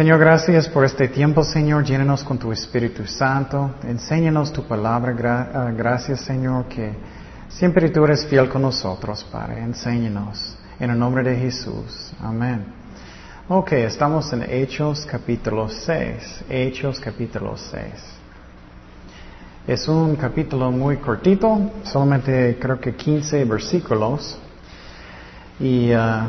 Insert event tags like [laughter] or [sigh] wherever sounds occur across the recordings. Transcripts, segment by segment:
Señor, gracias por este tiempo, Señor. Llénenos con tu Espíritu Santo. Enséñanos tu palabra. Ah, gracias, Señor, que siempre tú eres fiel con nosotros, Padre. Enséñanos. En el nombre de Jesús. Amén. Ok, estamos en Hechos capítulo 6. Hechos capítulo 6. Es un capítulo muy cortito, solamente creo que 15 versículos. Y, uh,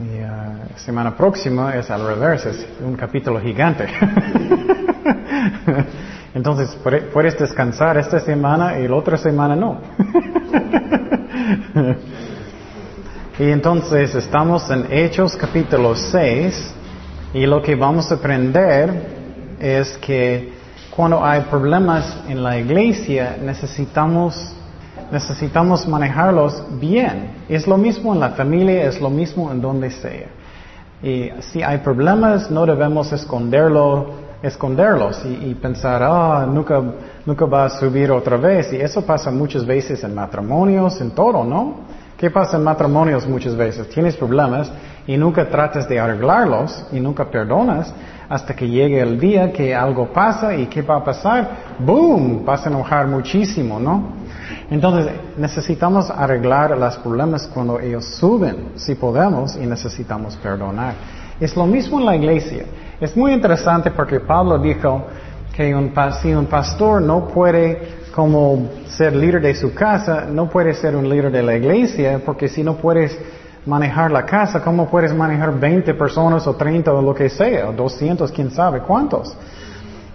uh, semana próxima es al revés, es un capítulo gigante. [laughs] Entonces puedes descansar esta semana y la otra semana no. [laughs] y entonces estamos en Hechos capítulo 6 y lo que vamos a aprender es que cuando hay problemas en la iglesia, necesitamos, necesitamos manejarlos bien. Es lo mismo en la familia, es lo mismo en donde sea. Y si hay problemas, no debemos esconderlo, esconderlos y, pensar, ah, nunca, nunca va a subir otra vez. Y eso pasa muchas veces en matrimonios, en todo, ¿no? ¿Qué pasa en matrimonios muchas veces? Tienes problemas y nunca tratas de arreglarlos y nunca perdonas hasta que llegue el día que algo pasa y ¿qué va a pasar? ¡Boom! Vas a enojar muchísimo, ¿no? Entonces necesitamos arreglar los problemas cuando ellos suben, si podemos, y necesitamos perdonar. Es lo mismo en la iglesia. Es muy interesante porque Pablo dijo que un, si un pastor no puede como ser líder de su casa, no puedes ser un líder de la iglesia, porque si no puedes manejar la casa, ¿cómo puedes manejar 20 personas o 30 o lo que sea, o 200, quién sabe cuántos?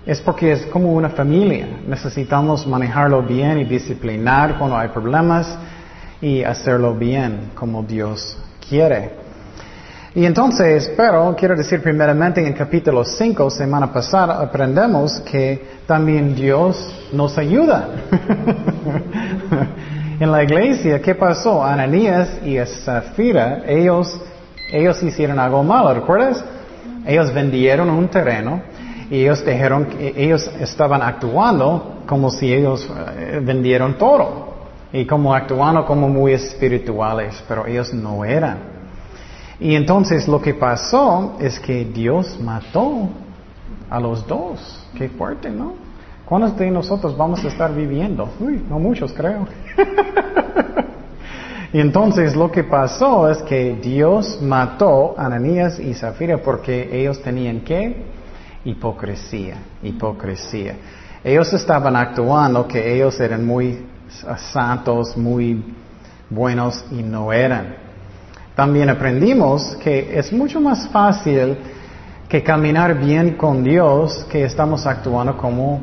Es porque es como una familia. Necesitamos manejarlo bien y disciplinar cuando hay problemas y hacerlo bien como Dios quiere. Y entonces, pero quiero decir primeramente en capítulo 5, semana pasada, aprendemos que también Dios nos ayuda. [laughs] en la iglesia, ¿qué pasó? Ananías y Zafira, ellos, ellos hicieron algo malo, ¿recuerdas? Ellos vendieron un terreno y ellos dijeron que ellos estaban actuando como si ellos eh, vendieron todo y como actuando como muy espirituales, pero ellos no eran. Y entonces lo que pasó es que Dios mató a los dos. Qué fuerte, ¿no? ¿Cuántos de nosotros vamos a estar viviendo? Uy, no muchos creo. [laughs] y entonces lo que pasó es que Dios mató a Ananías y Zafira porque ellos tenían qué? Hipocresía, hipocresía. Ellos estaban actuando que ellos eran muy santos, muy buenos y no eran. También aprendimos que es mucho más fácil que caminar bien con Dios que estamos actuando como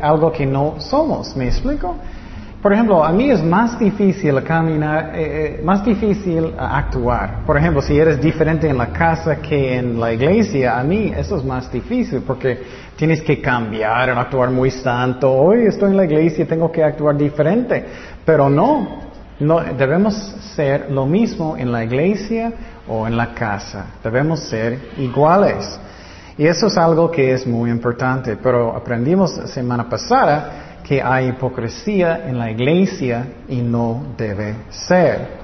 algo que no somos. ¿Me explico? Por ejemplo, a mí es más difícil caminar, eh, eh, más difícil actuar. Por ejemplo, si eres diferente en la casa que en la iglesia, a mí eso es más difícil porque tienes que cambiar, actuar muy santo. Hoy estoy en la iglesia, tengo que actuar diferente. Pero no, no, debemos ser lo mismo en la iglesia o en la casa. Debemos ser iguales. Y eso es algo que es muy importante. Pero aprendimos semana pasada que hay hipocresía en la iglesia y no debe ser.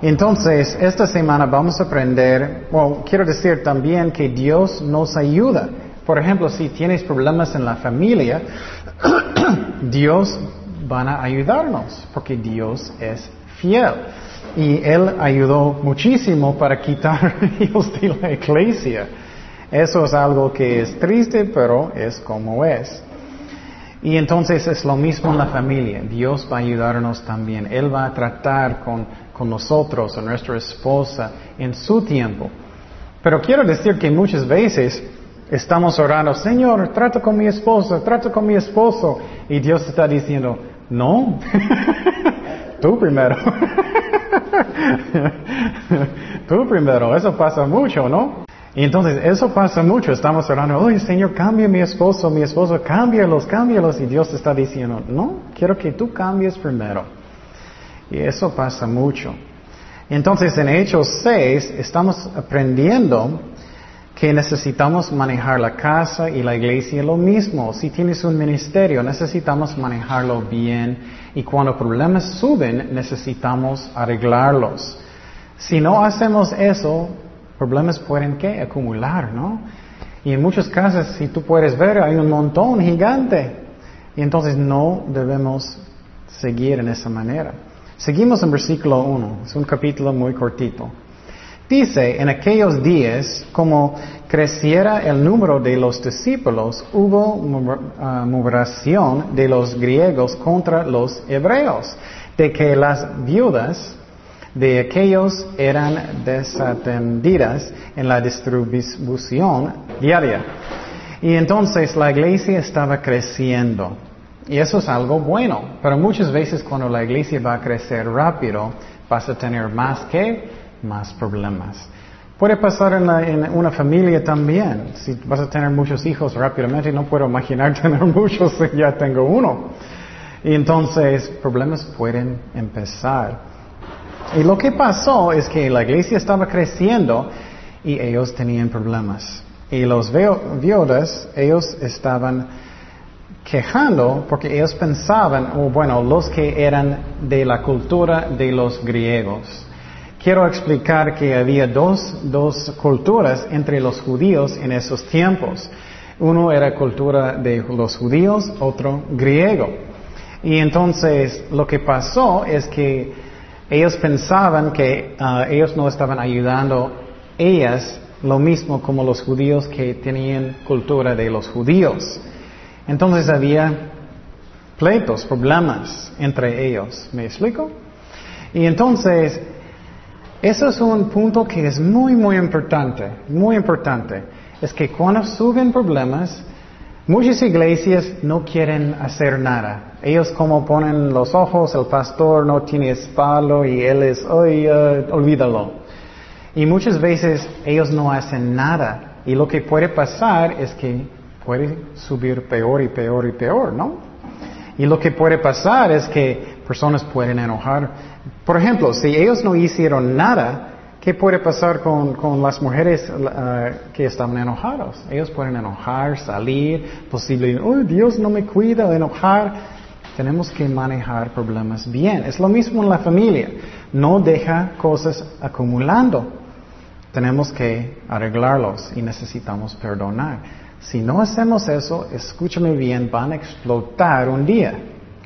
Entonces, esta semana vamos a aprender, bueno, quiero decir también que Dios nos ayuda. Por ejemplo, si tienes problemas en la familia, [coughs] Dios van a ayudarnos, porque Dios es fiel. Y Él ayudó muchísimo para quitar [laughs] hijos de la iglesia. Eso es algo que es triste, pero es como es. Y entonces es lo mismo en la familia. Dios va a ayudarnos también. Él va a tratar con, con nosotros, a nuestra esposa, en su tiempo. Pero quiero decir que muchas veces estamos orando, Señor, trata con mi esposa, trata con mi esposo. Y Dios está diciendo, no, [laughs] tú primero. [laughs] tú primero, eso pasa mucho, ¿no? Y entonces eso pasa mucho, estamos orando, oye Señor, cambia mi esposo, mi esposo, cámbialos, cámbialos. Y Dios está diciendo, no, quiero que tú cambies primero. Y eso pasa mucho. Entonces en Hechos 6 estamos aprendiendo que necesitamos manejar la casa y la iglesia lo mismo. Si tienes un ministerio, necesitamos manejarlo bien y cuando problemas suben, necesitamos arreglarlos. Si no hacemos eso, Problemas pueden ¿qué? acumular, ¿no? Y en muchas casas, si tú puedes ver, hay un montón gigante. Y entonces no debemos seguir en esa manera. Seguimos en versículo 1, es un capítulo muy cortito. Dice, en aquellos días, como creciera el número de los discípulos, hubo murmuración de los griegos contra los hebreos, de que las viudas de aquellos eran desatendidas en la distribución diaria. Y entonces la iglesia estaba creciendo. Y eso es algo bueno. Pero muchas veces cuando la iglesia va a crecer rápido, vas a tener más que más problemas. Puede pasar en, una familia también. Si vas a tener muchos hijos rápidamente, no puedo imaginar [laughs] tener muchos si ya tengo uno. Y entonces problemas pueden empezar. Y lo que pasó es que la iglesia estaba creciendo y ellos tenían problemas. Y los viudas, ellos estaban quejando porque ellos pensaban, o bueno, los que eran de la cultura de los griegos. Quiero explicar que había dos, dos culturas entre los judíos en esos tiempos. Uno era cultura de los judíos, otro griego. Y entonces lo que pasó es que ellos pensaban que ah, ellos no estaban ayudando ellas lo mismo como los judíos que tenían cultura de los judíos. Entonces había pleitos, problemas entre ellos. ¿Me explico? Y entonces, eso es un punto que es muy, muy importante, muy importante. Es que cuando suben problemas, muchas iglesias no quieren hacer nada. Ellos como ponen los ojos, el pastor no tiene espalda y él es, oye, olvídalo. Y muchas veces ellos no hacen nada. Y lo que puede pasar es que puede subir peor y peor y peor, ¿no? Y lo que puede pasar es que personas pueden enojar. Por ejemplo, si ellos no hicieron nada, ¿qué puede pasar con, las mujeres uh, que estaban enojados? Ellos pueden enojar, salir, posiblemente, oh, Dios no me cuida, de enojar. Tenemos que manejar problemas bien. Es lo mismo en la familia. No deja cosas acumulando. Tenemos que arreglarlos y necesitamos perdonar. Si no hacemos eso, escúchame bien, van a explotar un día.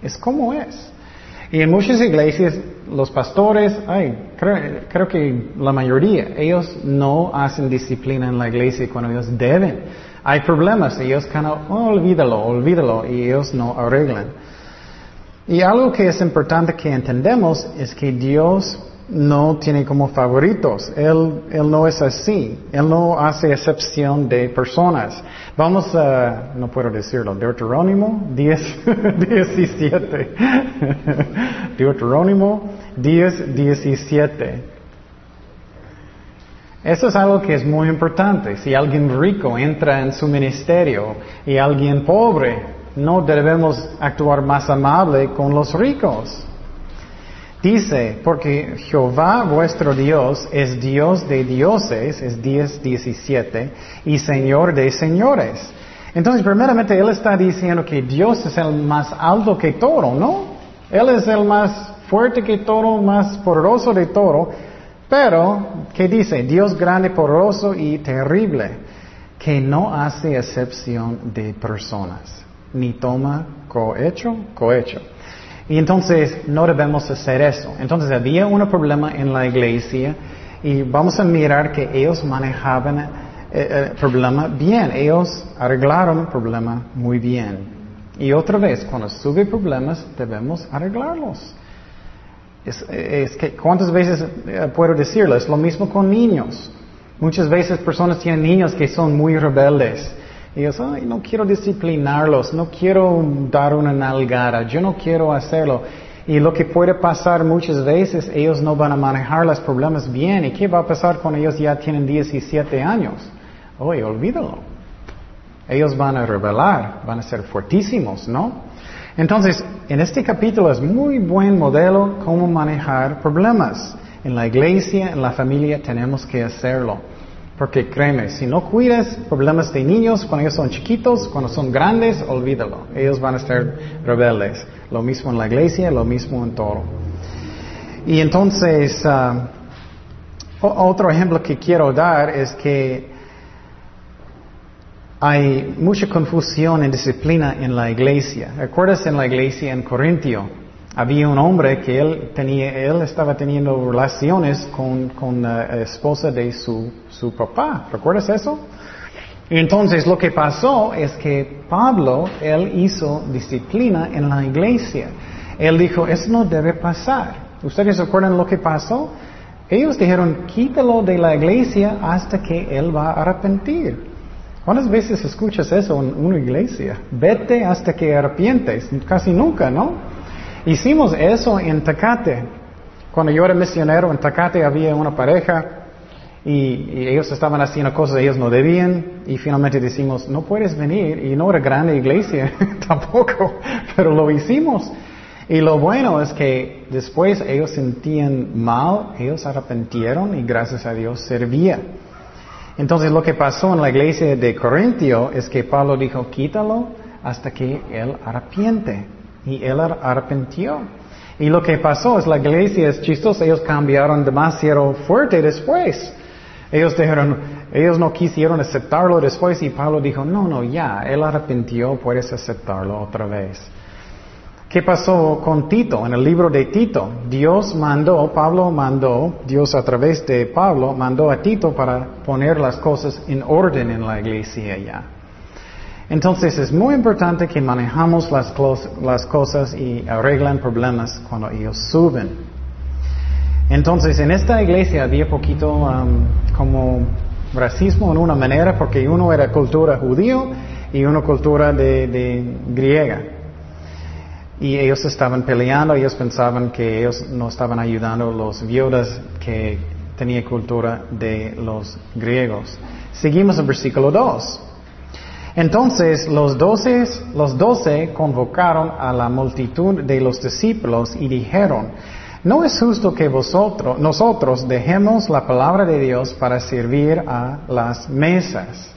Es como es. Y en muchas iglesias, los pastores, ay, creo, que la mayoría, ellos no hacen disciplina en la iglesia cuando ellos deben. Hay problemas, ellos can, oh, olvídalo, olvídalo, y ellos no arreglan. Y algo que es importante que entendemos es que Dios no tiene como favoritos. Él, él no es así. Él no hace excepción de personas. Vamos a, no puedo decirlo, Deuterónimo 10, 17. [laughs] Deuterónimo 10, 17. Eso es algo que es muy importante. Si alguien rico entra en su ministerio y alguien pobre, no debemos actuar más amable con los ricos. Dice, porque Jehová vuestro Dios es Dios de dioses, es 10, 17, y Señor de señores. Entonces, primeramente, Él está diciendo que Dios es el más alto que todo, ¿no? Él es el más fuerte que todo, más poderoso de todo. Pero, ¿qué dice? Dios grande, poderoso y terrible, que no hace excepción de personas, ni toma cohecho, cohecho. Y entonces no debemos hacer eso. Entonces había un problema en la iglesia y vamos a mirar que ellos manejaban el eh, eh, problema bien. Ellos arreglaron el problema muy bien. Y otra vez, cuando sube problemas, debemos arreglarlos. Es, que, ¿cuántas veces eh, puedo decirlo? Es lo mismo con niños. Muchas veces personas tienen niños que son muy rebeldes. Y ellos, ay, no quiero disciplinarlos, no quiero dar una nalgada, yo no quiero hacerlo. Y lo que puede pasar muchas veces, ellos no van a manejar los problemas bien. ¿Y qué va a pasar cuando ellos ya tienen 17 años? Oye, olvídalo. Ellos van a rebelar, van a ser fuertísimos, ¿no? Entonces, en este capítulo es muy buen modelo cómo manejar problemas. En la iglesia, en la familia, tenemos que hacerlo. Porque créeme, si no cuidas problemas de niños cuando ellos son chiquitos, cuando son grandes, olvídalo. Ellos van a ser rebeldes. Lo mismo en la iglesia, lo mismo en todo. Y entonces, ah, otro ejemplo que quiero dar es que hay mucha confusión en disciplina en la iglesia. ¿Recuerdas en la iglesia en Corintio? Había un hombre que él tenía, él estaba teniendo relaciones con, con la esposa de su, su papá. ¿Recuerdas eso? Entonces lo que pasó es que Pablo, él hizo disciplina en la iglesia. Él dijo, eso no debe pasar. ¿Ustedes recuerdan lo que pasó? Ellos dijeron, quítalo de la iglesia hasta que él va a arrepentir. ¿Cuántas veces escuchas eso en una iglesia? Vete hasta que arrepientes. Casi nunca, ¿no? Hicimos eso en Tacate. Cuando yo era misionero en Tacate había una pareja y, ellos estaban haciendo cosas que ellos no debían y finalmente decimos, no puedes venir y no era grande iglesia [laughs] tampoco, pero lo hicimos. Y lo bueno es que después ellos sentían mal, ellos arrepentieron y gracias a Dios servía. Entonces lo que pasó en la iglesia de Corintio es que Pablo dijo, quítalo hasta que él arrepiente. Y él arrepintió. Y lo que pasó es la iglesia es chistosa, ellos cambiaron demasiado fuerte después. Ellos dijeron, ellos no quisieron aceptarlo después y Pablo dijo, no, no, ya, él arrepintió, puedes aceptarlo otra vez. ¿Qué pasó con Tito? En el libro de Tito, Dios mandó, Pablo mandó, Dios a través de Pablo mandó a Tito para poner las cosas en orden en la iglesia ya. Entonces es muy importante que manejamos las, cosas y arreglan problemas cuando ellos suben. Entonces en esta iglesia había poquito um, como racismo en una manera porque uno era cultura judío y uno cultura de, de griega. Y ellos estaban peleando, ellos pensaban que ellos no estaban ayudando a los viudas que tenían cultura de los griegos. Seguimos en versículo 2. Entonces los doce, los doce convocaron a la multitud de los discípulos y dijeron, no es justo que vosotros, nosotros dejemos la palabra de Dios para servir a las mesas.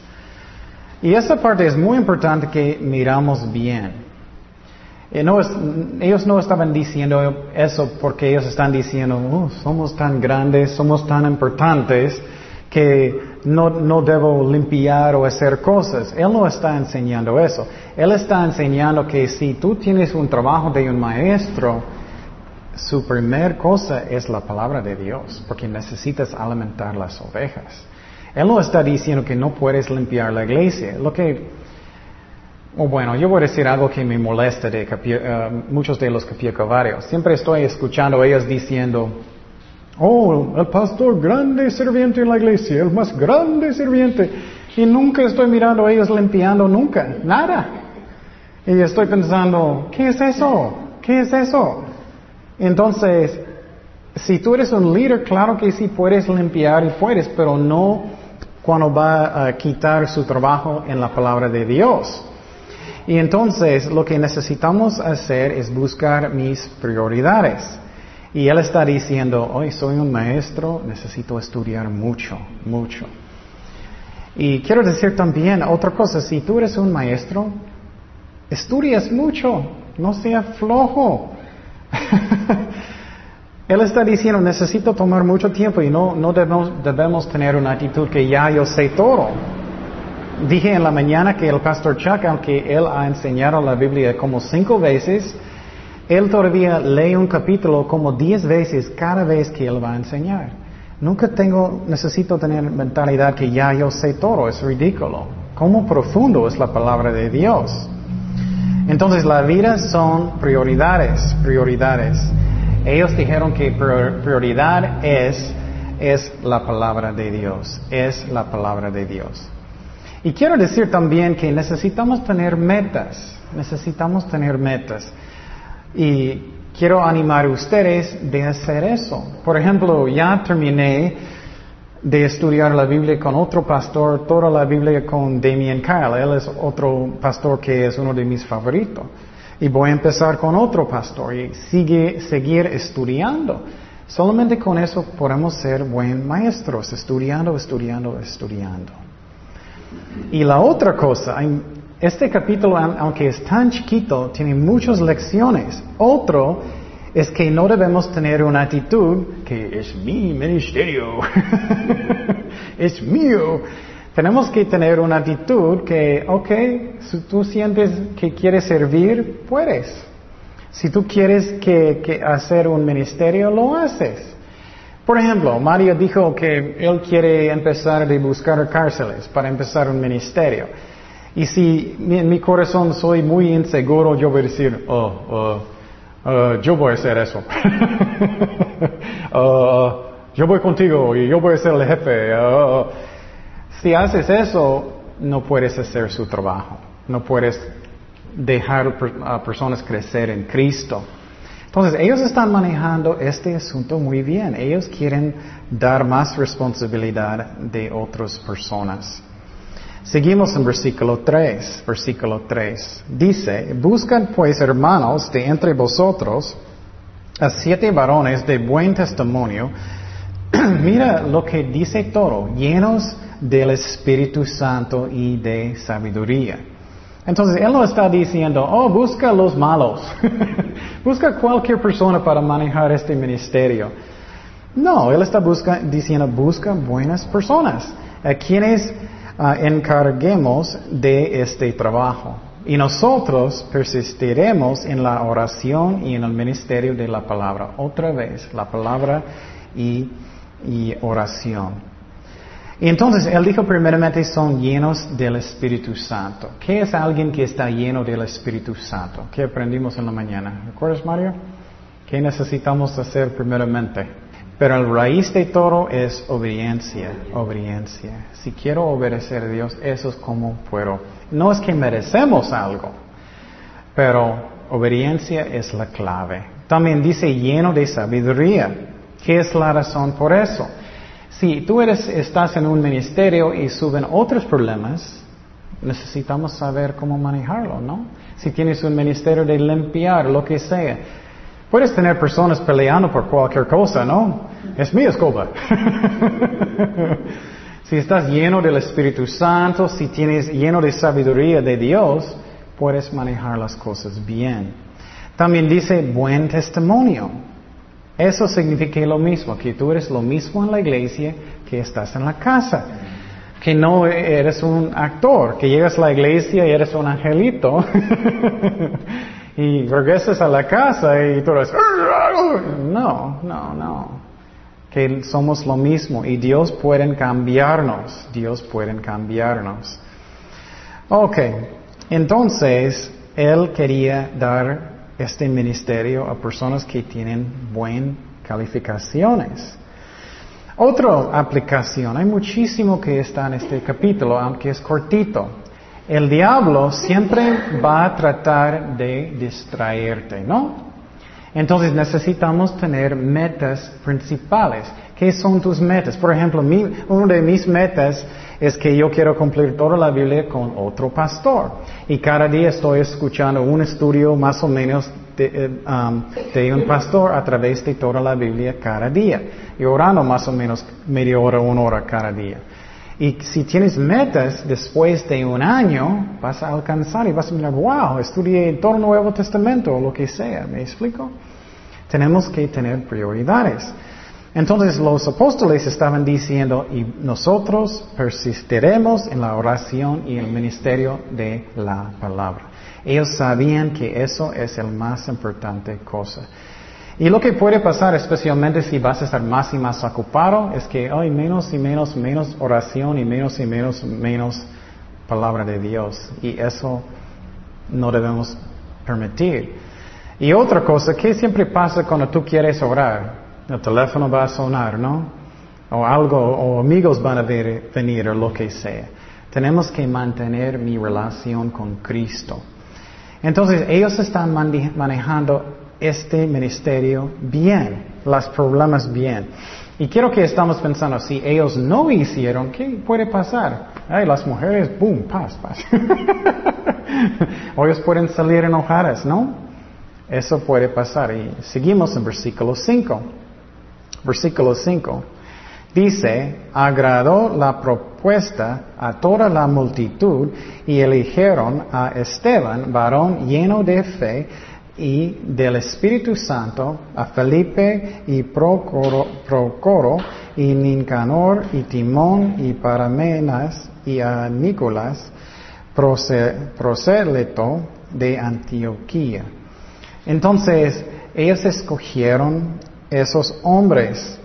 Y esa parte es muy importante que miramos bien. Eh, ellos no estaban diciendo eso porque ellos están diciendo, oh, somos tan grandes, somos tan importantes que no, no debo limpiar o hacer cosas. Él no está enseñando eso. Él está enseñando que si tú tienes un trabajo de un maestro, su primer cosa es la palabra de Dios, porque necesitas alimentar las ovejas. Él no está diciendo que no puedes limpiar la iglesia. Lo que o bueno, yo voy a decir algo que me molesta de uh, muchos de los capiocavarios. Siempre estoy escuchando a ellos diciendo, oh, el pastor grande sirviente en la iglesia, el más grande sirviente. Y nunca estoy mirando a ellos limpiando, nunca, nada. Y estoy pensando, ¿qué es eso? ¿Qué es eso? Entonces, si tú eres un líder, claro que sí puedes limpiar y puedes, pero no cuando va a quitar su trabajo en la palabra de Dios. Y entonces lo que necesitamos hacer es buscar mis prioridades. Y él está diciendo, hoy soy un maestro, necesito estudiar mucho, mucho. Y quiero decir también otra cosa, si tú eres un maestro, estudias mucho, no seas flojo. [laughs] él está diciendo, necesito tomar mucho tiempo y no, no debemos, debemos tener una actitud que ya yo sé todo. Dije en la mañana que el pastor Chuck, aunque él ha enseñado la Biblia como cinco veces, él todavía lee un capítulo como diez veces cada vez que él va a enseñar. Nunca tengo, necesito tener mentalidad que ya yo sé todo, es ridículo. ¿Cómo profundo es la palabra de Dios? Entonces la vida son prioridades, prioridades. Ellos dijeron que prioridad es, es la palabra de Dios, es la palabra de Dios. Y quiero decir también que necesitamos tener metas, necesitamos tener metas. Y quiero animar a ustedes de hacer eso. Por ejemplo, ya terminé de estudiar la Biblia con otro pastor, toda la Biblia con Damien Kyle. Él es otro pastor que es uno de mis favoritos. Y voy a empezar con otro pastor y sigue, seguir estudiando. Solamente con eso podemos ser buen maestros, estudiando, estudiando, estudiando. Y la otra cosa, este capítulo, aunque es tan chiquito, tiene muchas lecciones. Otro es que no debemos tener una actitud que es mi ministerio, [laughs] es mío. Tenemos que tener una actitud que, ok, si tú sientes que quieres servir, puedes. Si tú quieres que, hacer un ministerio, lo haces. Por ejemplo, Mario dijo que él quiere empezar a buscar cárceles para empezar un ministerio. Y si en mi corazón soy muy inseguro, yo voy a decir, oh, oh, oh yo voy a hacer eso. [laughs] Oh, yo voy contigo y yo voy a ser el jefe. si haces eso, no puedes hacer su trabajo. No puedes dejar a personas crecer en Cristo. Entonces, ellos están manejando este asunto muy bien. Ellos quieren dar más responsabilidad de otras personas. Seguimos en versículo 3, versículo 3. Dice, buscan pues hermanos de entre vosotros a siete varones de buen testimonio. [clears throat] Mira lo que dice todo, llenos del Espíritu Santo y de sabiduría. Entonces, Él no está diciendo, oh, busca los malos. [laughs] busca cualquier persona para manejar este ministerio. No, Él está diciendo, busca buenas personas. A quienes Encarguemos de este trabajo. Y nosotros persistiremos en la oración y en el ministerio de la palabra. Otra vez, la palabra y, y oración. Y entonces él dijo primeramente son llenos del Espíritu Santo. ¿Qué es alguien que está lleno del Espíritu Santo? ¿Qué aprendimos en la mañana? ¿Recuerdas, Mario? ¿Qué necesitamos hacer primeramente? Pero el raíz de todo es obediencia, obediencia. Si quiero obedecer a Dios, eso es como puedo. No es que merecemos algo, pero obediencia es la clave. También dice lleno de sabiduría. ¿Qué es la razón por eso? Si tú eres, estás en un ministerio y suben otros problemas, necesitamos saber cómo manejarlo, ¿no? Si tienes un ministerio de limpiar, lo que sea, Puedes tener personas peleando por cualquier cosa, ¿no? Es mi escoba. [laughs] si estás lleno del Espíritu Santo, si tienes lleno de sabiduría de Dios, puedes manejar las cosas bien. También dice buen testimonio. Eso significa lo mismo, que tú eres lo mismo en la iglesia que estás en la casa. Que no eres un actor, que llegas a la iglesia y eres un angelito. [laughs] y regresas a la casa y tú eres, no, no, no. Que somos lo mismo y Dios puede cambiarnos, Dios puede cambiarnos. Ok, entonces Él quería dar este ministerio a personas que tienen buenas calificaciones. Otra aplicación, hay muchísimo que está en este capítulo, aunque es cortito. El diablo siempre va a tratar de distraerte, ¿no? Entonces necesitamos tener metas principales. ¿Qué son tus metas? Por ejemplo, una de mis metas es que yo quiero cumplir toda la Biblia con otro pastor. Y cada día estoy escuchando un estudio más o menos de, eh, um, de, un pastor a través de toda la Biblia cada día. Y orando más o menos media hora, una hora cada día. Y si tienes metas después de un año, vas a alcanzar y vas a mirar, wow, estudié todo el Nuevo Testamento o lo que sea. ¿Me explico? Tenemos que tener prioridades. Entonces los apóstoles estaban diciendo, y nosotros persistiremos en la oración y el ministerio de la palabra. Ellos sabían que eso es el más importante cosa. Y lo que puede pasar, especialmente si vas a estar más y más ocupado, es que hay menos y menos, menos oración y menos y menos, menos palabra de Dios. Y eso no debemos permitir. Y otra cosa, ¿qué siempre pasa cuando tú quieres orar? El teléfono va a sonar, ¿no? O algo, o amigos van a venir, o lo que sea. Tenemos que mantener mi relación con Cristo. Entonces, ellos están manejando este ministerio bien, los problemas bien. Y quiero que estamos pensando, si ellos no hicieron, ¿qué puede pasar? Ay, las mujeres, boom, paz, paz. [laughs] o ellos pueden salir enojadas, ¿no? Eso puede pasar. Y seguimos en versículo 5. Versículo 5. Dice, agradó la propuesta a toda la multitud y eligieron a Esteban, varón lleno de fe, y del Espíritu Santo a Felipe y Procoro, y Nincanor y Timón y Paramenas y a Nicolás, prosélito de Antioquía. Entonces, ellos escogieron esos hombres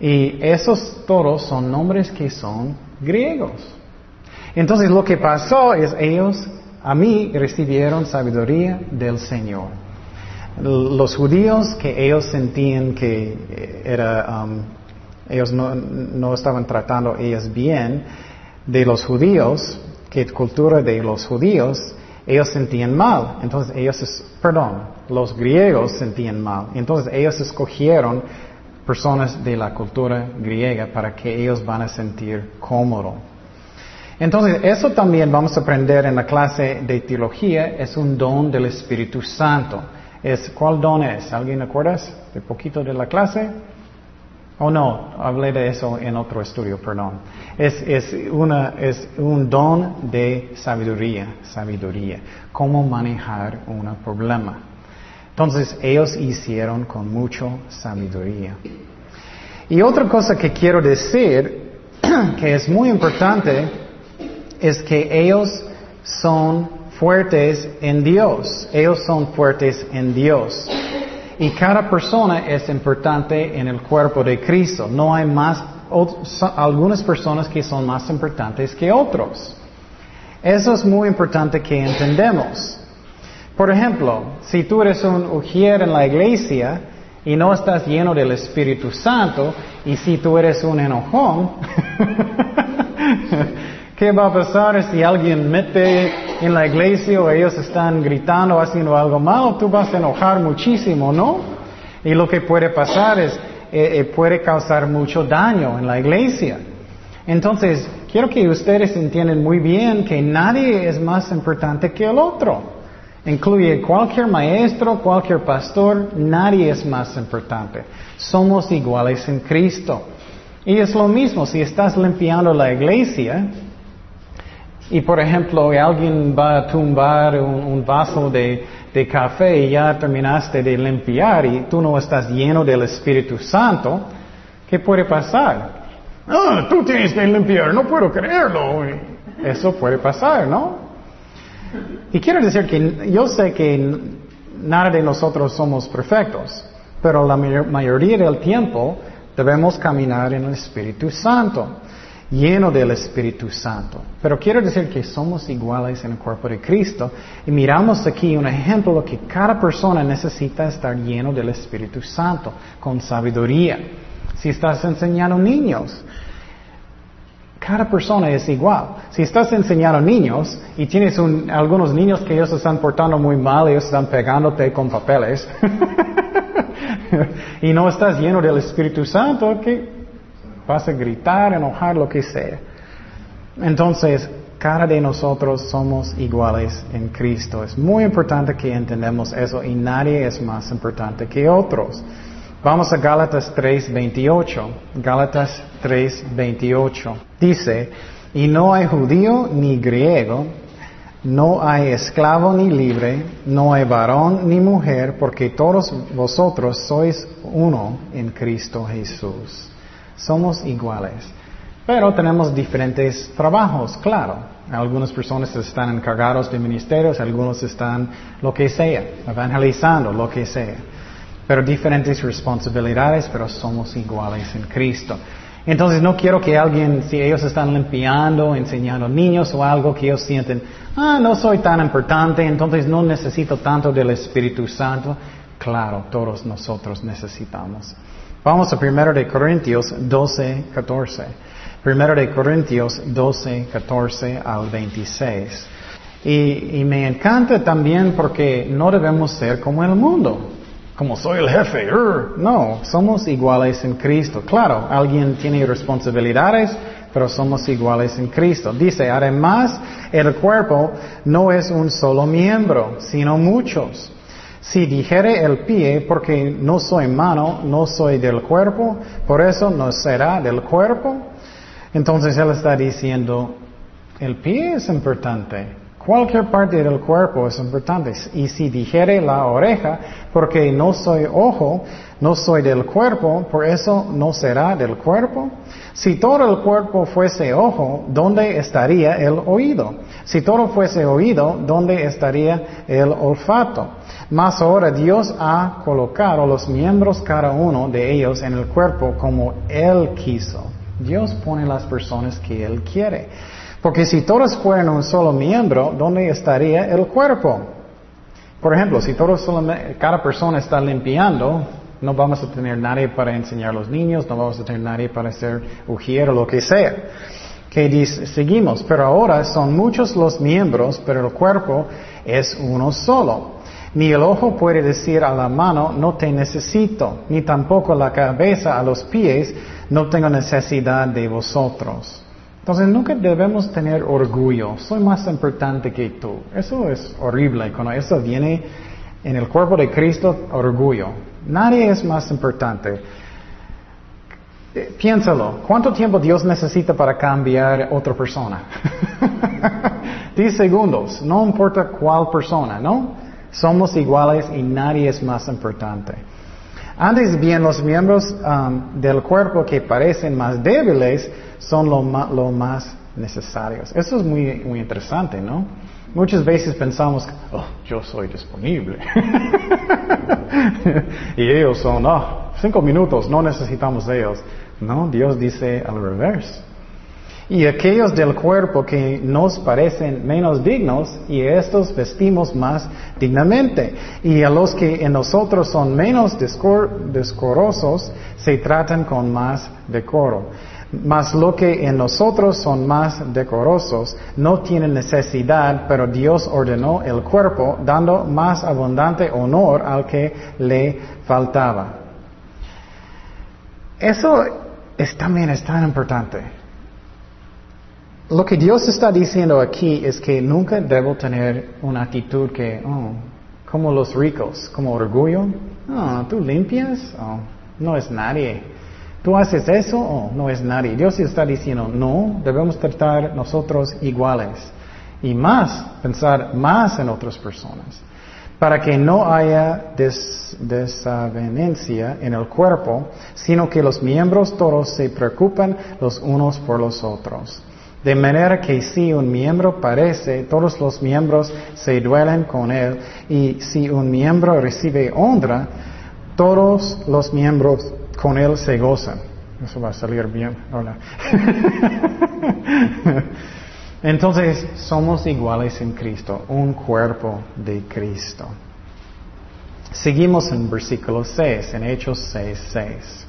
y esos todos son nombres que son griegos. Entonces lo que pasó es ellos a mí recibieron sabiduría del Señor. Los judíos que ellos sentían que era, um, ellos no, no, estaban tratando ellos bien, de los judíos, que cultura de los judíos, ellos sentían mal. Entonces ellos, perdón, los griegos sentían mal. Entonces ellos escogieron personas de la cultura griega para que ellos van a sentir cómodo. Entonces, eso también vamos a aprender en la clase de teología, es un don del Espíritu Santo. Es, ¿Cuál don es? ¿Alguien acuerdas de poquito de la clase? Oh no, hablé de eso en otro estudio, perdón. Es, es, una, es un don de sabiduría, sabiduría, cómo manejar un problema. Entonces ellos hicieron con mucho sabiduría. Y otra cosa que quiero decir, [clears throat] que es muy importante, es que ellos son fuertes en Dios. Ellos son fuertes en Dios. Y cada persona es importante en el cuerpo de Cristo. No hay más, algunas personas que son más importantes que otros. Eso es muy importante que entendemos. Por ejemplo, si tú eres un ujier en la iglesia y no estás lleno del Espíritu Santo, y si tú eres un enojón, [laughs] ¿qué va a pasar si alguien mete en la iglesia o ellos están gritando haciendo algo malo? Tú vas a enojar muchísimo, ¿no? Y lo que puede pasar es, eh, eh, puede causar mucho daño en la iglesia. Entonces, quiero que ustedes entiendan muy bien que nadie es más importante que el otro. Incluye cualquier maestro, cualquier pastor, nadie es más importante. Somos iguales en Cristo. Y es lo mismo, si estás limpiando la iglesia y por ejemplo alguien va a tumbar un, vaso de, café y ya terminaste de limpiar y tú no estás lleno del Espíritu Santo, ¿qué puede pasar? Ah, tú tienes que limpiar, no puedo creerlo. Eso puede pasar, ¿no? Y quiero decir que yo sé que nada de nosotros somos perfectos, pero la mayoría del tiempo debemos caminar en el Espíritu Santo, lleno del Espíritu Santo. Pero quiero decir que somos iguales en el cuerpo de Cristo y miramos aquí un ejemplo que cada persona necesita estar lleno del Espíritu Santo, con sabiduría. Si estás enseñando niños, cada persona es igual. Si estás enseñando niños y tienes algunos niños que ellos están portando muy mal, ellos están pegándote con papeles, [laughs] y no estás lleno del Espíritu Santo, que vas a gritar, enojar, lo que sea. Entonces, cada de nosotros somos iguales en Cristo. Es muy importante que entendamos eso y nadie es más importante que otros. Vamos a Gálatas 3:28. Gálatas 3:28. Dice, y no hay judío ni griego, no hay esclavo ni libre, no hay varón ni mujer, porque todos vosotros sois uno en Cristo Jesús. Somos iguales. Pero tenemos diferentes trabajos, claro. Algunas personas están encargados de ministerios, algunos están lo que sea, evangelizando, lo que sea pero diferentes responsabilidades, pero somos iguales en Cristo. Entonces no quiero que alguien, si ellos están limpiando, enseñando niños o algo, que ellos sienten, ah, no soy tan importante, entonces no necesito tanto del Espíritu Santo. Claro, todos nosotros necesitamos. Vamos a 1 de Corintios 12, 14. 1 de Corintios 12, 14 al 26. Y, y me encanta también porque no debemos ser como el mundo como soy el jefe. No, somos iguales en Cristo. Claro, alguien tiene responsabilidades, pero somos iguales en Cristo. Dice, además, el cuerpo no es un solo miembro, sino muchos. Si dijere el pie, porque no soy mano, no soy del cuerpo, por eso no será del cuerpo. Entonces él está diciendo, el pie es importante. Cualquier parte del cuerpo es importante. Y si dijere la oreja, porque no soy ojo, no soy del cuerpo, por eso no será del cuerpo. Si todo el cuerpo fuese ojo, ¿dónde estaría el oído? Si todo fuese oído, ¿dónde estaría el olfato? Mas ahora Dios ha colocado los miembros cada uno de ellos en el cuerpo como Él quiso. Dios pone las personas que Él quiere. Porque si todos fueran un solo miembro, ¿dónde estaría el cuerpo? Por ejemplo, si todos cada persona está limpiando, no vamos a tener nadie para enseñar a los niños, no vamos a tener nadie para hacer ujier o lo que sea. Que dice, seguimos, pero ahora son muchos los miembros, pero el cuerpo es uno solo. Ni el ojo puede decir a la mano, no te necesito, ni tampoco la cabeza a los pies, no tengo necesidad de vosotros. Entonces nunca debemos tener orgullo. Soy más importante que tú. Eso es horrible. Cuando eso viene en el cuerpo de Cristo, orgullo. Nadie es más importante. Eh, piénsalo. ¿Cuánto tiempo Dios necesita para cambiar otra persona? [laughs] Diez segundos. No importa cuál persona, ¿no? Somos iguales y nadie es más importante. Antes bien, los miembros um, del cuerpo que parecen más débiles son lo más, necesarios. Eso es muy, muy interesante, ¿no? Muchas veces pensamos, oh, yo soy disponible. [laughs] y ellos son, oh, cinco minutos, no necesitamos ellos. No, Dios dice al revés. Y aquellos del cuerpo que nos parecen menos dignos, y estos vestimos más dignamente. Y a los que en nosotros son menos decorosos, se tratan con más decoro. Mas lo que en nosotros son más decorosos no tienen necesidad, pero Dios ordenó el cuerpo, dando más abundante honor al que le faltaba. Eso es, también es tan importante. Lo que Dios está diciendo aquí es que nunca debo tener una actitud que, oh, como los ricos, como orgullo. Oh, tú limpias, oh, no es nadie. ¿Tú haces eso o no es nadie? Dios está diciendo, no, debemos tratar nosotros iguales y más, pensar más en otras personas, para que no haya desavenencia en el cuerpo, sino que los miembros todos se preocupen los unos por los otros. De manera que si un miembro parece, todos los miembros se duelen con él, y si un miembro recibe honra, todos los miembros con Él se gozan. Eso va a salir bien. Hola. [laughs] Entonces, somos iguales en Cristo, un cuerpo de Cristo. Seguimos en versículo 6, en Hechos 6, 6.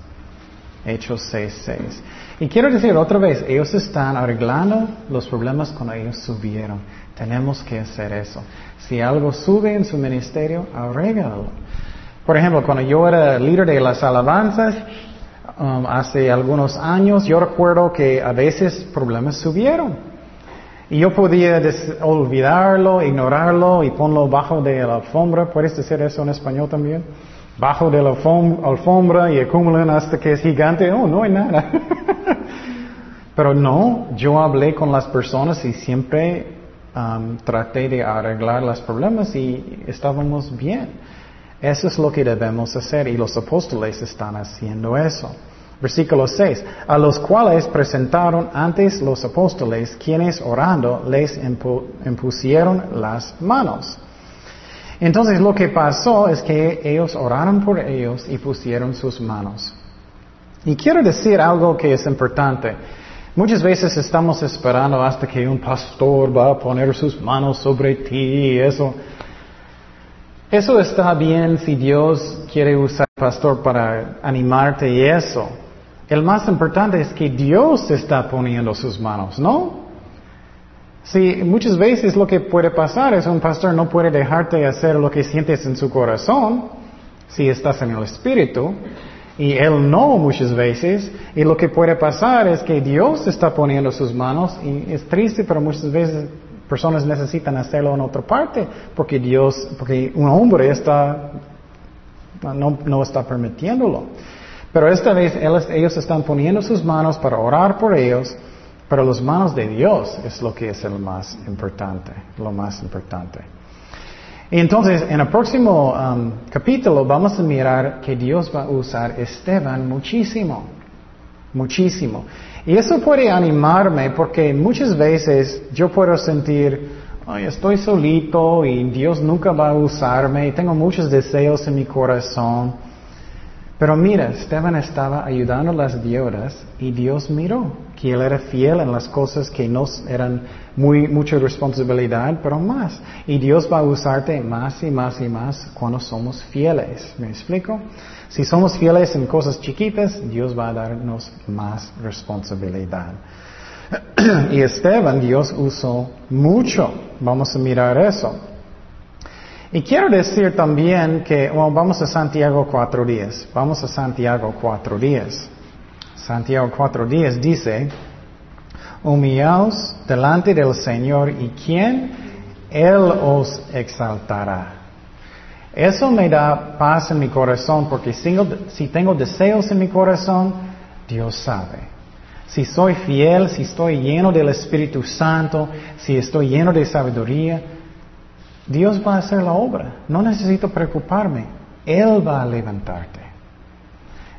Hechos 6, 6. Y quiero decir otra vez, ellos están arreglando los problemas cuando ellos subieron. Tenemos que hacer eso. Si algo sube en su ministerio, arréglalo. Por ejemplo, cuando yo era líder de las alabanzas, um, hace algunos años, yo recuerdo que a veces problemas subieron. Y yo podía olvidarlo, ignorarlo y ponerlo bajo de la alfombra. ¿Puedes decir eso en español también? Bajo de la alfombra y acumulan hasta que es gigante. Oh, no hay nada. [laughs] Pero no, yo hablé con las personas y siempre um, traté de arreglar los problemas y estábamos bien. Eso es lo que debemos hacer y los apóstoles están haciendo eso. Versículo 6. A los cuales presentaron antes los apóstoles, quienes orando les impusieron las manos. Entonces lo que pasó es que ellos oraron por ellos y pusieron sus manos. Y quiero decir algo que es importante. Muchas veces estamos esperando hasta que un pastor va a poner sus manos sobre ti eso. Eso está bien si Dios quiere usar pastor para animarte y eso. El más importante es que Dios está poniendo sus manos, ¿no? Si muchas veces lo que puede pasar es un pastor no puede dejarte hacer lo que sientes en su corazón, si estás en el espíritu, y él no muchas veces, y lo que puede pasar es que Dios está poniendo sus manos, y es triste, pero muchas veces personas necesitan hacerlo en otra parte porque Dios, porque un hombre está, no, no está permitiéndolo. Pero esta vez ellos están poniendo sus manos para orar por ellos Pero las manos de Dios es lo que es el más importante, lo más importante. Y entonces, en el próximo um, capítulo vamos a mirar que Dios va a usar Esteban muchísimo, muchísimo. Y eso puede animarme porque muchas veces yo puedo sentir, Ay, estoy solito y Dios nunca va a usarme y tengo muchos deseos en mi corazón. Pero mira, Esteban estaba ayudando a las viudas y Dios miró que él era fiel en las cosas que no eran muy, mucha responsabilidad, pero más. Y Dios va a usarte más y más y más cuando somos fieles. ¿Me explico? Si somos fieles en cosas chiquitas, Dios va a darnos más responsabilidad. [clears throat] y Esteban, Dios usó mucho. Vamos a mirar eso. Y quiero decir también que, bueno, vamos a Santiago cuatro días. Vamos a Santiago cuatro días. Santiago cuatro días dice, humillaos delante del Señor y quien Él os exaltará. Eso me da paz en mi corazón porque si tengo deseos en mi corazón, Dios sabe. Si soy fiel, si estoy lleno del Espíritu Santo, si estoy lleno de sabiduría, Dios va a hacer la obra. No necesito preocuparme. Él va a levantarte.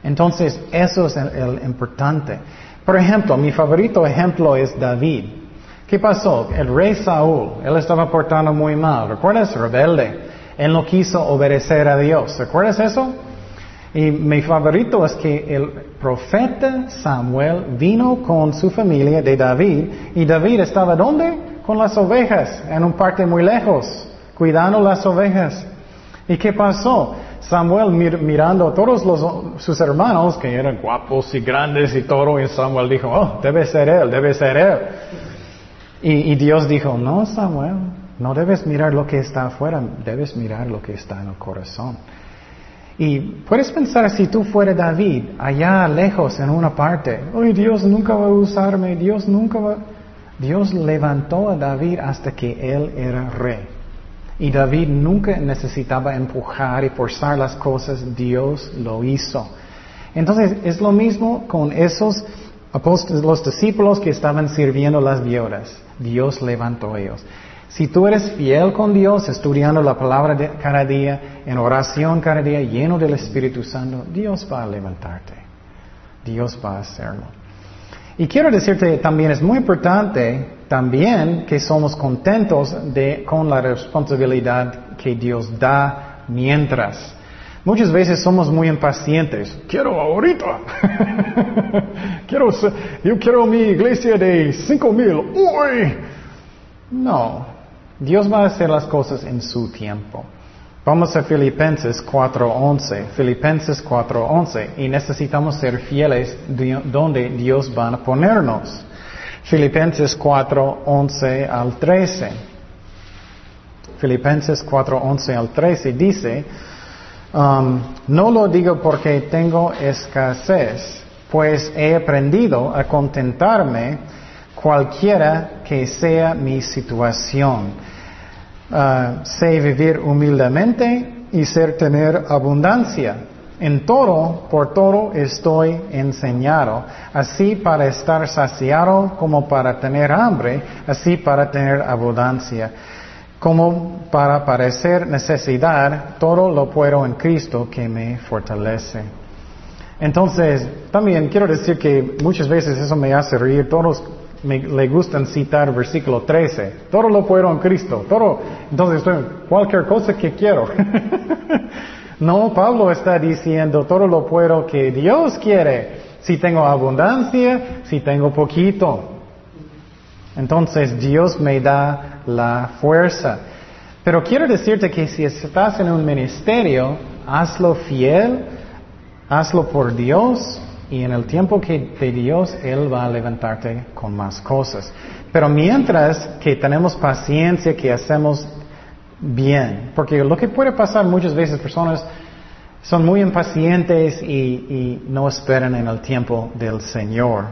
Entonces, eso es el, importante. Por ejemplo, mi favorito ejemplo es David. ¿Qué pasó? El rey Saúl, él estaba portando muy mal. ¿Recuerdas? Rebelde. Él no quiso obedecer a Dios. ¿Recuerdas eso? Y mi favorito es que el profeta Samuel vino con su familia de David y David estaba ¿dónde? Con las ovejas, en un parque muy lejos cuidando las ovejas. ¿Y qué pasó? Samuel mirando a todos sus hermanos, que eran guapos y grandes y todo, y Samuel dijo, oh, debe ser él, debe ser él. Y, Dios dijo, no, Samuel, no debes mirar lo que está afuera, debes mirar lo que está en el corazón. Y puedes pensar si tú fueras David, allá lejos en una parte, ¡ay, Dios nunca va a usarme, Dios nunca va... Dios levantó a David hasta que él era rey. Y David nunca necesitaba empujar y forzar las cosas, Dios lo hizo. Entonces es lo mismo con esos apóstoles, los discípulos que estaban sirviendo las viudas. Dios levantó a ellos. Si tú eres fiel con Dios, estudiando la palabra de cada día, en oración cada día, lleno del Espíritu Santo, Dios va a levantarte. Dios va a hacerlo. Y quiero decirte también, es muy importante también que somos contentos de, con la responsabilidad que Dios da mientras. Muchas veces somos muy impacientes. Quiero ahorita. [laughs] quiero, yo quiero mi iglesia de cinco mil. Uy. No. Dios va a hacer las cosas en su tiempo. Vamos a Filipenses 4.11. Filipenses 4.11. Y necesitamos ser fieles donde Dios va a ponernos. Filipenses 4.11 al 13. Filipenses 4.11 al 13 dice, um, no lo digo porque tengo escasez, pues he aprendido a contentarme cualquiera que sea mi situación Ah, sé vivir humildemente y ser tener abundancia. En todo, por todo estoy enseñado, así para estar saciado como para tener hambre, así para tener abundancia, como para parecer necesidad, todo lo puedo en Cristo que me fortalece. Entonces, también quiero decir que muchas veces eso me hace reír. Todos me, le gustan citar versículo 13. Todo lo puedo en Cristo. Todo. Entonces, cualquier cosa que quiero. [laughs] no, Pablo está diciendo todo lo puedo que Dios quiere. Si tengo abundancia, si tengo poquito. Entonces Dios me da la fuerza. Pero quiero decirte que si estás en un ministerio, hazlo fiel, hazlo por Dios y en el tiempo que de Dios, Él va a levantarte con más cosas. Pero mientras que tenemos paciencia, que hacemos bien, porque lo que puede pasar muchas veces personas son muy impacientes y, y no esperan en el tiempo del Señor.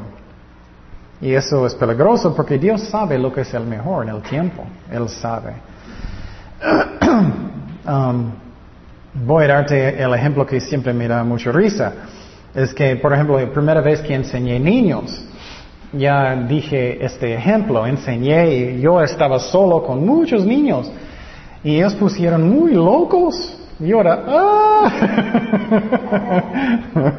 Y eso es peligroso porque Dios sabe lo que es el mejor en el tiempo. Él sabe. [clears throat] Um, voy a darte el ejemplo que siempre me da mucha risa es que, por ejemplo, la primera vez que enseñé niños, ya dije este ejemplo, enseñé y yo estaba solo con muchos niños y ellos pusieron muy locos. Y ahora, ¡ah! [laughs]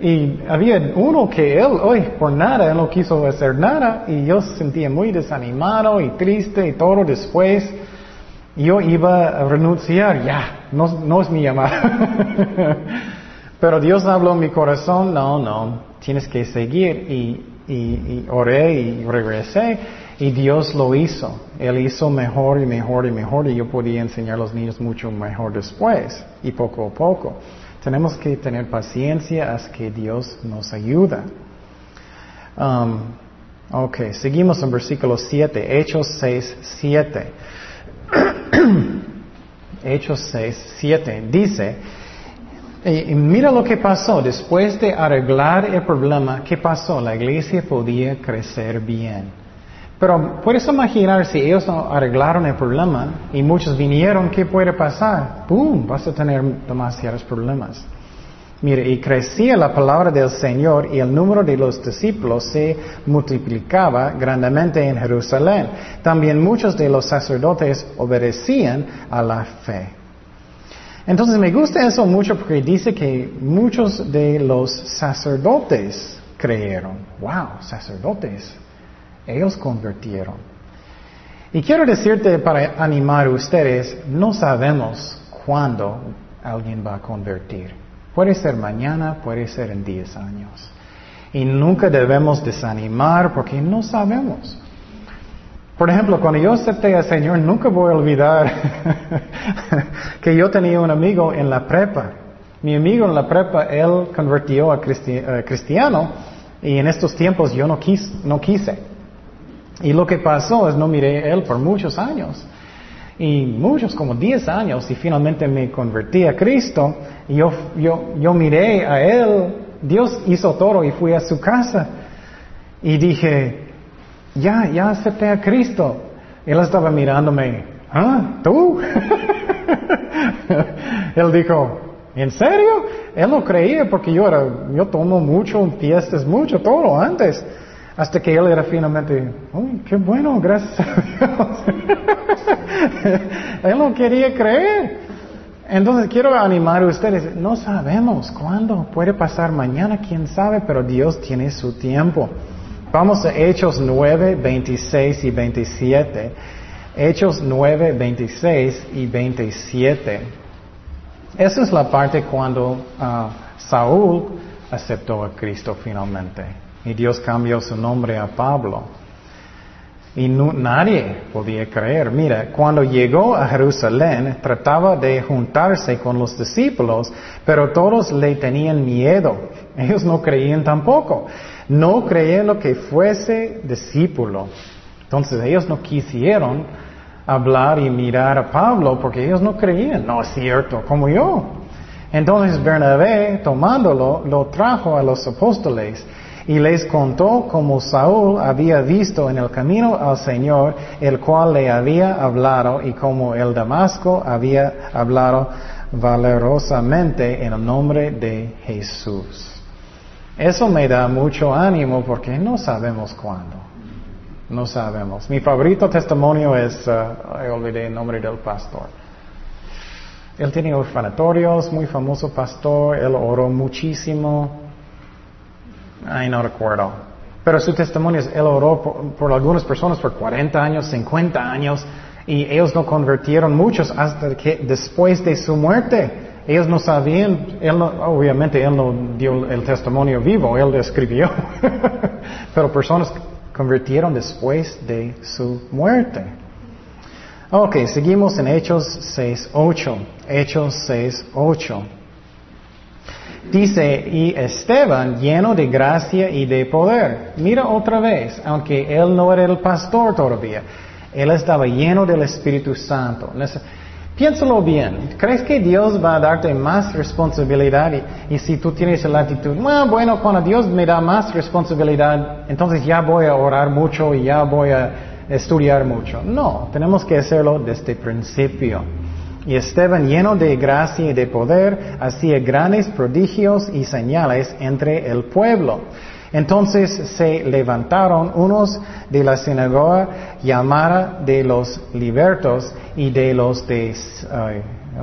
y había uno que él, hoy por nada, él no quiso hacer nada y yo sentía muy desanimado y triste y todo después. Yo iba a renunciar, ya, no, no es mi llamada. [laughs] Pero Dios habló en mi corazón, no, no, tienes que seguir y, y, y oré y regresé y Dios lo hizo. Él hizo mejor y mejor y mejor y yo podía enseñar a los niños mucho mejor después y poco a poco. Tenemos que tener paciencia hasta que Dios nos ayuda. Um, ok, seguimos en versículo 7, Hechos 6, 7. [clears throat] Hechos 6, 7 dice, y mira lo que pasó, después de arreglar el problema, ¿qué pasó? La iglesia podía crecer bien. Pero puedes imaginar si ellos no arreglaron el problema y muchos vinieron, ¿qué puede pasar? ¡Pum! Vas a tener demasiados problemas. Mire, y crecía la palabra del Señor y el número de los discípulos se multiplicaba grandemente en Jerusalén. También muchos de los sacerdotes obedecían a la fe. Entonces me gusta eso mucho porque dice que muchos de los sacerdotes creyeron. ¡Wow! Sacerdotes. Ellos convirtieron. Y quiero decirte para animar a ustedes, no sabemos cuándo alguien va a convertir. Puede ser mañana, puede ser en 10 años. Y nunca debemos desanimar porque no sabemos. Por ejemplo, cuando yo acepté al Señor, nunca voy a olvidar [laughs] que yo tenía un amigo en la prepa. Mi amigo en la prepa, él convirtió a cristiano y en estos tiempos yo no, no quise. Y lo que pasó es no miré a él por muchos años y muchos, como 10 años, y finalmente me convertí a Cristo, y yo, yo, yo miré a Él, Dios hizo todo y fui a su casa, y dije, ya, ya acepté a Cristo. Él estaba mirándome, ¿ah? ¿Tú? [laughs] Él dijo, ¿en serio? Él no creía porque yo era, yo tomo mucho, fiestas, mucho, todo antes. Hasta que él era finalmente, uy, qué bueno, gracias a Dios. [laughs] él no quería creer. Entonces quiero animar a ustedes, no sabemos cuándo, puede pasar mañana, quién sabe, pero Dios tiene su tiempo. Vamos a Hechos 9, 26 y 27. Hechos 9, 26 y 27. Esa es la parte cuando uh, Saúl aceptó a Cristo finalmente. Y Dios cambió su nombre a Pablo. Y nadie podía creer. Mira, cuando llegó a Jerusalén, trataba de juntarse con los discípulos, pero todos le tenían miedo. Ellos no creían tampoco. No creían lo que fuese discípulo. Entonces ellos no quisieron hablar y mirar a Pablo porque ellos no creían. No es cierto, como yo. Entonces Bernabé, tomándolo, lo trajo a los apóstoles y les contó cómo Saúl había visto en el camino al Señor, el cual le había hablado, y cómo el Damasco había hablado valerosamente en el nombre de Jesús. Eso me da mucho ánimo porque no sabemos cuándo. No sabemos. Mi favorito testimonio es, uh, olvidé el nombre del pastor. Él tenía orfanatorios, muy famoso pastor, él oró muchísimo, Ay, no recuerdo. Pero su testimonio es, él oró por, algunas personas por 40 años, 50 años, y ellos no convirtieron muchos hasta que después de su muerte. Ellos no sabían, él obviamente él no dio el testimonio vivo, él escribió. [laughs] Pero personas convirtieron después de su muerte. Ok, seguimos en Hechos 6.8. Hechos 6.8. Dice, y Esteban lleno de gracia y de poder. Mira otra vez, aunque él no era el pastor todavía, él estaba lleno del Espíritu Santo. Piénsalo bien, ¿crees que Dios va a darte más responsabilidad? Y, si tú tienes la actitud, ah, bueno, cuando Dios me da más responsabilidad, entonces ya voy a orar mucho y ya voy a estudiar mucho. No, tenemos que hacerlo desde el principio. Y Esteban, lleno de gracia y de poder, hacía grandes prodigios y señales entre el pueblo. Entonces se levantaron unos de la sinagoga llamada de los libertos y de los de,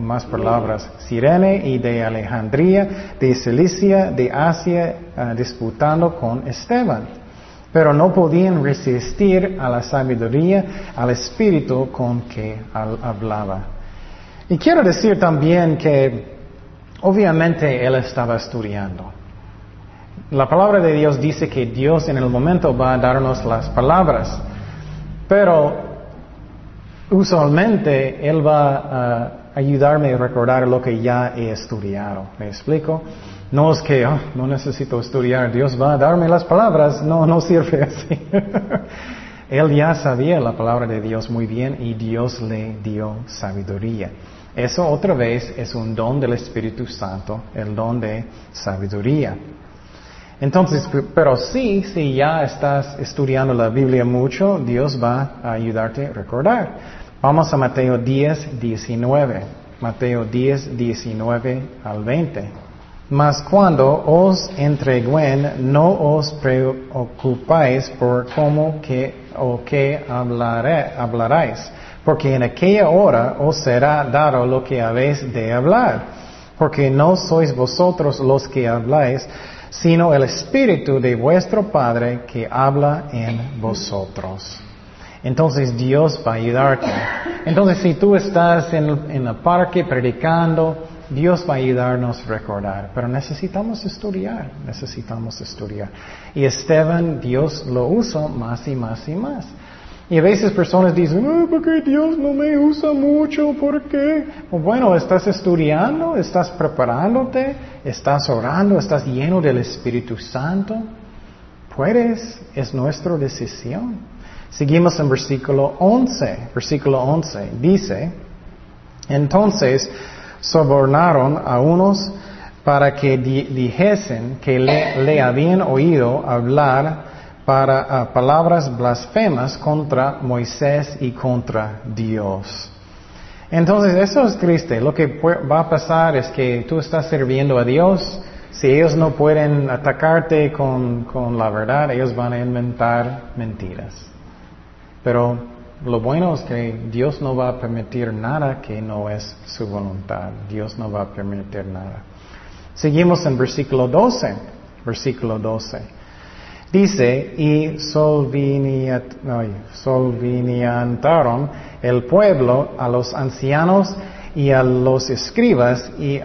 más palabras, Sirene y de Alejandría, de Cilicia, de Asia, ah, disputando con Esteban. Pero no podían resistir a la sabiduría, al espíritu con que hablaba. Y quiero decir también que obviamente él estaba estudiando. La palabra de Dios dice que Dios en el momento va a darnos las palabras, pero usualmente Él va a ayudarme a recordar lo que ya he estudiado. ¿Me explico? No es que oh, no necesito estudiar, Dios va a darme las palabras, no, no sirve así. [laughs] Él ya sabía la palabra de Dios muy bien y Dios le dio sabiduría. Eso otra vez es un don del Espíritu Santo, el don de sabiduría. Entonces, pero sí, si ya estás estudiando la Biblia mucho, Dios va a ayudarte a recordar. Vamos a Mateo 10, 19. Mateo 10, 19 al 20. Mas cuando os entreguen, no os preocupáis por cómo que o qué hablaréis, porque en aquella hora os será dado lo que habéis de hablar, porque no sois vosotros los que habláis, sino el Espíritu de vuestro Padre que habla en vosotros. Entonces Dios va a ayudarte. Entonces si tú estás en, en el parque predicando, Dios va a ayudarnos a recordar, pero necesitamos estudiar, necesitamos estudiar. Y Esteban, Dios lo usa más y más y más. Y a veces personas dicen, oh, ¿por qué Dios no me usa mucho? ¿Por qué? Bueno, estás estudiando, estás preparándote, estás orando, estás lleno del Espíritu Santo. Puedes, es nuestra decisión. Seguimos en versículo 11. Versículo 11 dice, entonces sobornaron a unos para que dijesen que le, le habían oído hablar para ah, palabras blasfemas contra Moisés y contra Dios. Entonces, eso es triste. Lo que va a pasar es que tú estás sirviendo a Dios. Si ellos no pueden atacarte con, con la verdad, ellos van a inventar mentiras. Pero lo bueno es que Dios no va a permitir nada que no es su voluntad. Dios no va a permitir nada. Seguimos en versículo 12. Versículo 12. Dice, y solviniantaron el pueblo a los ancianos y a los escribas y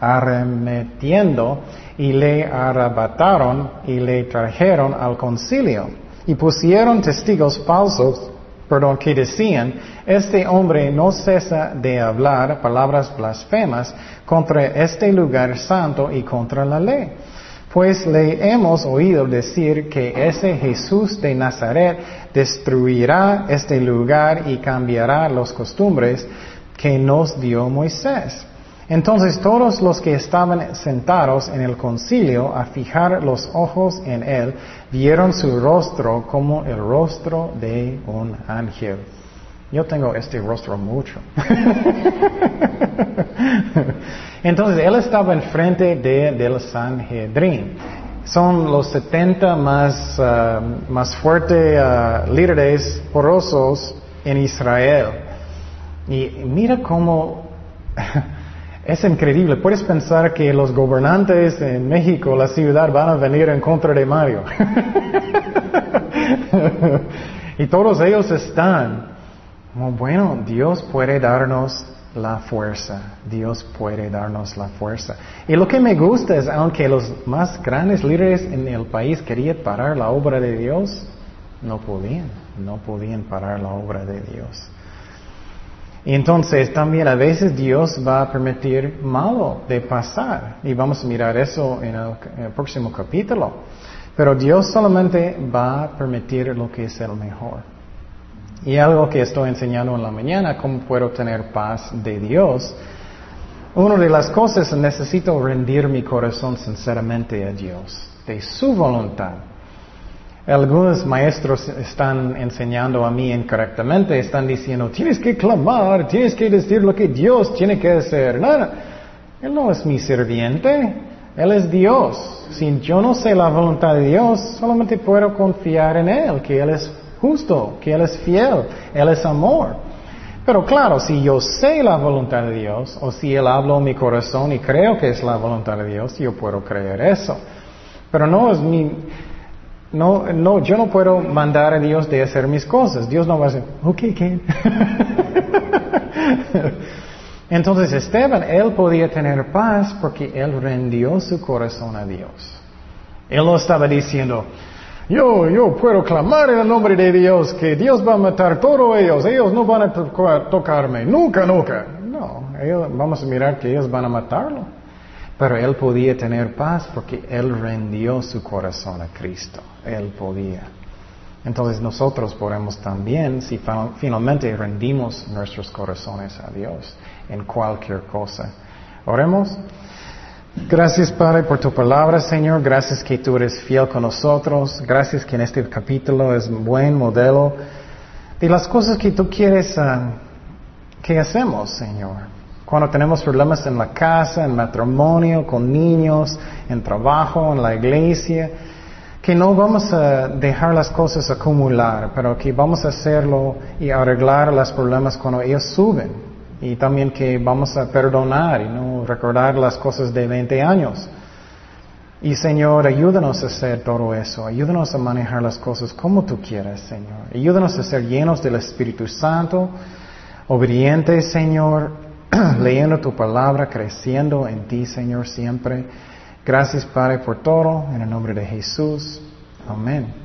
arremetiendo y le arrebataron y le trajeron al concilio y pusieron testigos falsos, perdón, que decían, este hombre no cesa de hablar palabras blasfemas contra este lugar santo y contra la ley. Pues le hemos oído decir que ese Jesús de Nazaret destruirá este lugar y cambiará las costumbres que nos dio Moisés. Entonces todos los que estaban sentados en el concilio a fijar los ojos en él, vieron su rostro como el rostro de un ángel. Yo tengo este rostro mucho. [laughs] Entonces, él estaba enfrente de, del Sanhedrin. Son los 70 más, uh, más fuertes uh, líderes porosos en Israel. Y mira cómo [laughs] es increíble. Puedes pensar que los gobernantes en México, la ciudad, van a venir en contra de Mario. [laughs] y todos ellos están. Bueno, Dios puede darnos la fuerza. Dios puede darnos la fuerza. Y lo que me gusta es, aunque los más grandes líderes en el país querían parar la obra de Dios, no podían, no podían parar la obra de Dios. Y entonces también a veces Dios va a permitir malo de pasar. Y vamos a mirar eso en el, en el próximo capítulo. Pero Dios solamente va a permitir lo que es el mejor. Y algo que estoy enseñando en la mañana, cómo puedo tener paz de Dios. Una de las cosas necesito rendir mi corazón sinceramente a Dios, de su voluntad. Algunos maestros están enseñando a mí incorrectamente, están diciendo, tienes que clamar, tienes que decir lo que Dios tiene que hacer. Nada, Él no es mi sirviente. Él es Dios. Si yo no sé la voluntad de Dios, solamente puedo confiar en Él, que Él es justo, que Él es fiel, Él es amor. Pero claro, si yo sé la voluntad de Dios, o si Él habla en mi corazón y creo que es la voluntad de Dios, yo puedo creer eso. Pero no es mi, no, no, yo no puedo mandar a Dios de hacer mis cosas. Dios no va a decir, ok, ¿qué? [laughs] Entonces Esteban, él podía tener paz porque él rendió su corazón a Dios. Él no estaba diciendo, yo, yo puedo clamar en el nombre de Dios que Dios va a matar todos ellos, ellos no van a tocarme, nunca, nunca. No, vamos a mirar que ellos van a matarlo. Pero él podía tener paz porque él rendió su corazón a Cristo. Él podía. Entonces nosotros podemos también, si finalmente rendimos nuestros corazones a Dios en cualquier cosa. Oremos. Gracias Padre por tu palabra, Señor. Gracias que tú eres fiel con nosotros. Gracias que en este capítulo es un buen modelo de las cosas que tú quieres ah, que hacemos, Señor. Cuando tenemos problemas en la casa, en matrimonio, con niños, en trabajo, en la iglesia, que no vamos a dejar las cosas acumular, pero que vamos a hacerlo y arreglar los problemas cuando ellos suben. Y también que vamos a perdonar y no recordar las cosas de 20 años. Y Señor, ayúdanos a hacer todo eso. Ayúdanos a manejar las cosas como tú quieras, Señor. Ayúdanos a ser llenos del Espíritu Santo, obedientes, Señor, [clears throat] leyendo tu palabra, creciendo en ti, Señor, siempre. Gracias, Padre, por todo. En el nombre de Jesús. Amén.